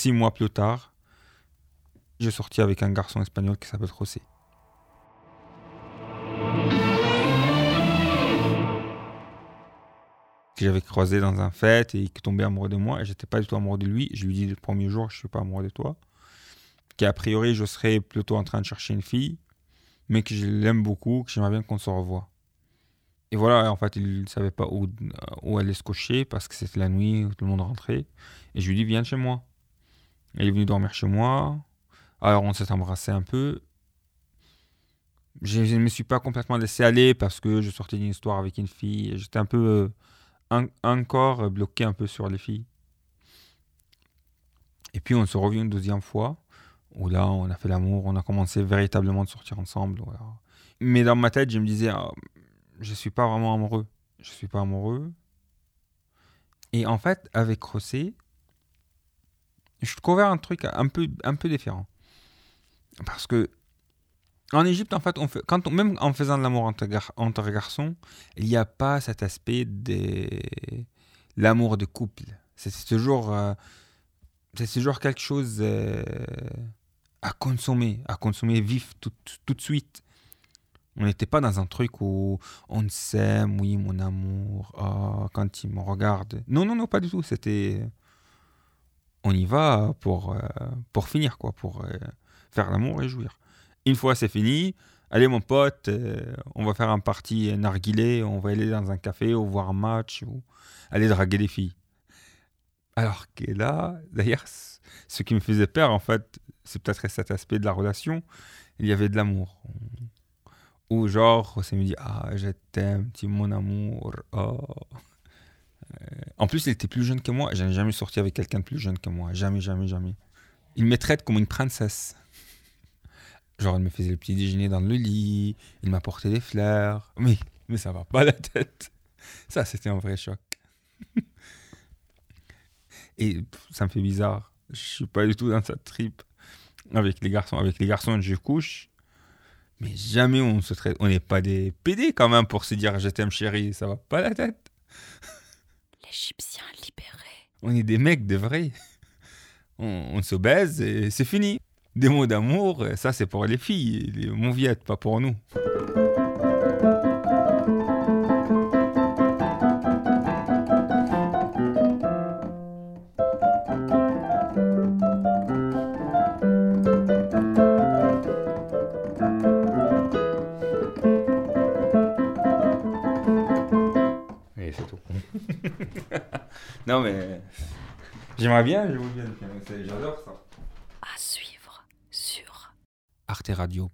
Six mois plus tard, j'ai sorti avec un garçon espagnol qui s'appelle José. que j'avais croisé dans un fête et qui tombait amoureux de moi. Et j'étais pas du tout amoureux de lui. Je lui dis le premier jour, je suis pas amoureux de toi. Qu'a priori, je serais plutôt en train de chercher une fille, mais que je l'aime beaucoup, que j'aimerais bien qu'on se revoie. Et voilà, en fait, il ne savait pas où, où aller se coucher parce que c'était la nuit où tout le monde rentrait. Et je lui dis, viens chez moi. Il est venu dormir chez moi. Alors on s'est embrassé un peu. Je ne me suis pas complètement laissé aller parce que je sortais d'une histoire avec une fille. J'étais un peu euh, encore bloqué un peu sur les filles. Et puis on se revient une deuxième fois où là on a fait l'amour, on a commencé véritablement de sortir ensemble. Mais dans ma tête, je me disais, ah, je suis pas vraiment amoureux. Je suis pas amoureux. Et en fait, avec Rossé, je trouvais un truc un peu, un peu différent. Parce que en Égypte, en fait, on fait quand même en faisant de l'amour entre, entre, garçons, il n'y a pas cet aspect de l'amour de couple. C'est toujours, euh, c'est toujours quelque chose euh, à consommer, à consommer vif tout, tout de suite. On n'était pas dans un truc où on s'aime, oui, mon amour, oh, quand il me regarde. Non, non, non, pas du tout. C'était. On y va pour, euh, pour finir, quoi, pour euh, faire l'amour et jouir. Une fois c'est fini, allez, mon pote, euh, on va faire un party narguilé, on va aller dans un café ou voir un match ou aller draguer des filles. Alors que là, d'ailleurs, ce qui me faisait peur, en fait, c'est peut-être cet aspect de la relation, il y avait de l'amour. Ou genre, José me dit Ah, je t'aime, tu mon amour. Oh. En plus, il était plus jeune que moi. Je n'ai jamais sorti avec quelqu'un de plus jeune que moi. Jamais, jamais, jamais. Il me traite comme une princesse. Genre, il me faisait le petit déjeuner dans le lit, il m'apportait des fleurs. Mais, mais ça va pas la tête. Ça, c'était un vrai choc. Et ça me fait bizarre. Je suis pas du tout dans cette trip avec les garçons. Avec les garçons, je couche mais jamais on se traite. On n'est pas des PD quand même pour se dire je t'aime chérie, ça va pas la tête. On est des mecs de vrais. On, se baise et c'est fini. Des mots d'amour, ça c'est pour les filles, les mouviettes, pas pour nous. Non, mais. J'aimerais bien jouer bien le piano. J'adore ça. À suivre sur Arte Radio.